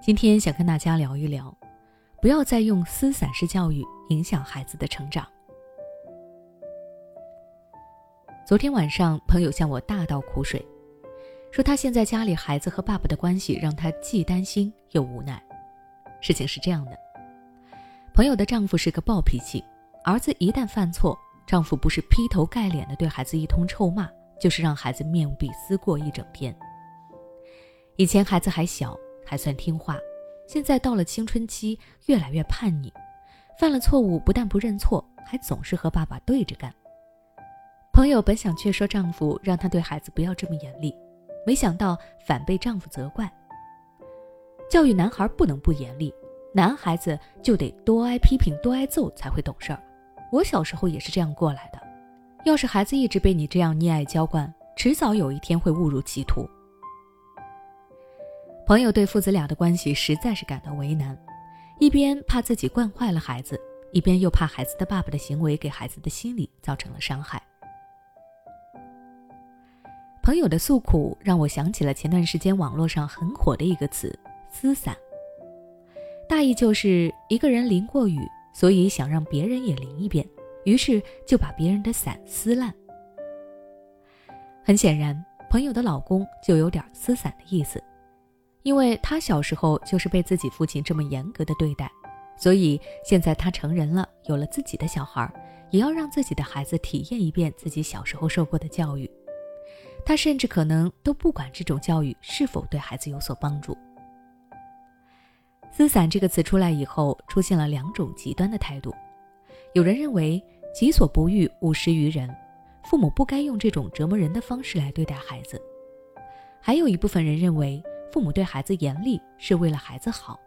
今天想跟大家聊一聊，不要再用思散式教育影响孩子的成长。昨天晚上，朋友向我大倒苦水，说他现在家里孩子和爸爸的关系让他既担心又无奈。事情是这样的，朋友的丈夫是个暴脾气，儿子一旦犯错，丈夫不是劈头盖脸的对孩子一通臭骂，就是让孩子面壁思过一整天。以前孩子还小。还算听话，现在到了青春期，越来越叛逆，犯了错误不但不认错，还总是和爸爸对着干。朋友本想劝说丈夫，让他对孩子不要这么严厉，没想到反被丈夫责怪。教育男孩不能不严厉，男孩子就得多挨批评、多挨揍才会懂事儿。我小时候也是这样过来的，要是孩子一直被你这样溺爱娇惯，迟早有一天会误入歧途。朋友对父子俩的关系实在是感到为难，一边怕自己惯坏了孩子，一边又怕孩子的爸爸的行为给孩子的心理造成了伤害。朋友的诉苦让我想起了前段时间网络上很火的一个词“撕伞”，大意就是一个人淋过雨，所以想让别人也淋一遍，于是就把别人的伞撕烂。很显然，朋友的老公就有点撕伞的意思。因为他小时候就是被自己父亲这么严格的对待，所以现在他成人了，有了自己的小孩，也要让自己的孩子体验一遍自己小时候受过的教育。他甚至可能都不管这种教育是否对孩子有所帮助。撕伞这个词出来以后，出现了两种极端的态度。有人认为“己所不欲，勿施于人”，父母不该用这种折磨人的方式来对待孩子。还有一部分人认为。父母对孩子严厉是为了孩子好，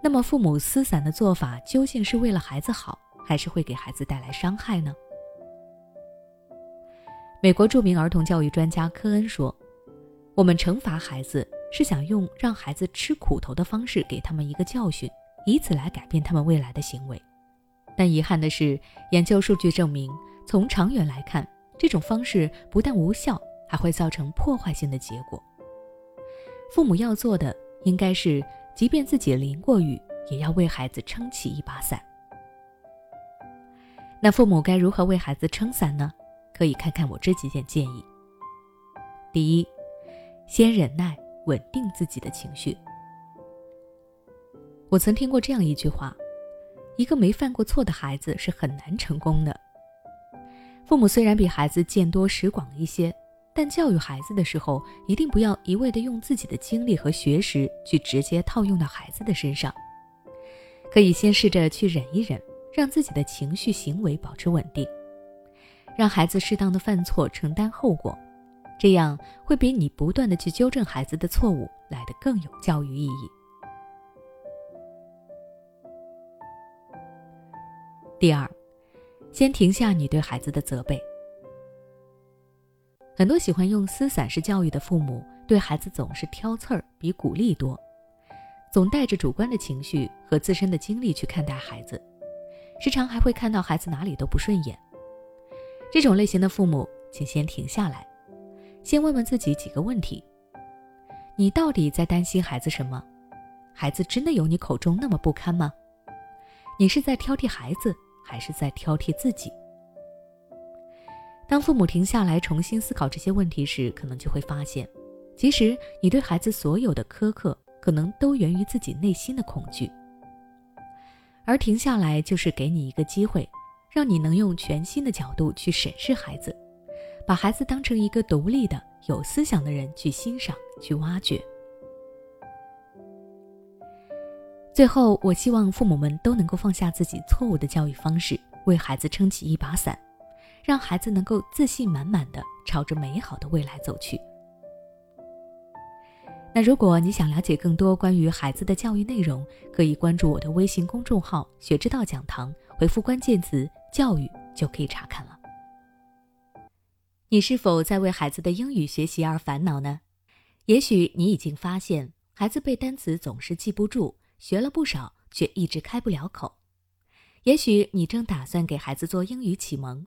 那么父母撕伞的做法究竟是为了孩子好，还是会给孩子带来伤害呢？美国著名儿童教育专家科恩说：“我们惩罚孩子是想用让孩子吃苦头的方式给他们一个教训，以此来改变他们未来的行为。但遗憾的是，研究数据证明，从长远来看，这种方式不但无效，还会造成破坏性的结果。”父母要做的应该是，即便自己淋过雨，也要为孩子撑起一把伞。那父母该如何为孩子撑伞呢？可以看看我这几点建议。第一，先忍耐，稳定自己的情绪。我曾听过这样一句话：一个没犯过错的孩子是很难成功的。父母虽然比孩子见多识广一些。但教育孩子的时候，一定不要一味的用自己的经历和学识去直接套用到孩子的身上。可以先试着去忍一忍，让自己的情绪、行为保持稳定，让孩子适当的犯错，承担后果，这样会比你不断的去纠正孩子的错误来的更有教育意义。第二，先停下你对孩子的责备。很多喜欢用撕散式教育的父母，对孩子总是挑刺儿比鼓励多，总带着主观的情绪和自身的经历去看待孩子，时常还会看到孩子哪里都不顺眼。这种类型的父母，请先停下来，先问问自己几个问题：你到底在担心孩子什么？孩子真的有你口中那么不堪吗？你是在挑剔孩子，还是在挑剔自己？当父母停下来重新思考这些问题时，可能就会发现，其实你对孩子所有的苛刻，可能都源于自己内心的恐惧。而停下来，就是给你一个机会，让你能用全新的角度去审视孩子，把孩子当成一个独立的、有思想的人去欣赏、去挖掘。最后，我希望父母们都能够放下自己错误的教育方式，为孩子撑起一把伞。让孩子能够自信满满的朝着美好的未来走去。那如果你想了解更多关于孩子的教育内容，可以关注我的微信公众号“学之道讲堂”，回复关键词“教育”就可以查看了。你是否在为孩子的英语学习而烦恼呢？也许你已经发现，孩子背单词总是记不住，学了不少却一直开不了口。也许你正打算给孩子做英语启蒙。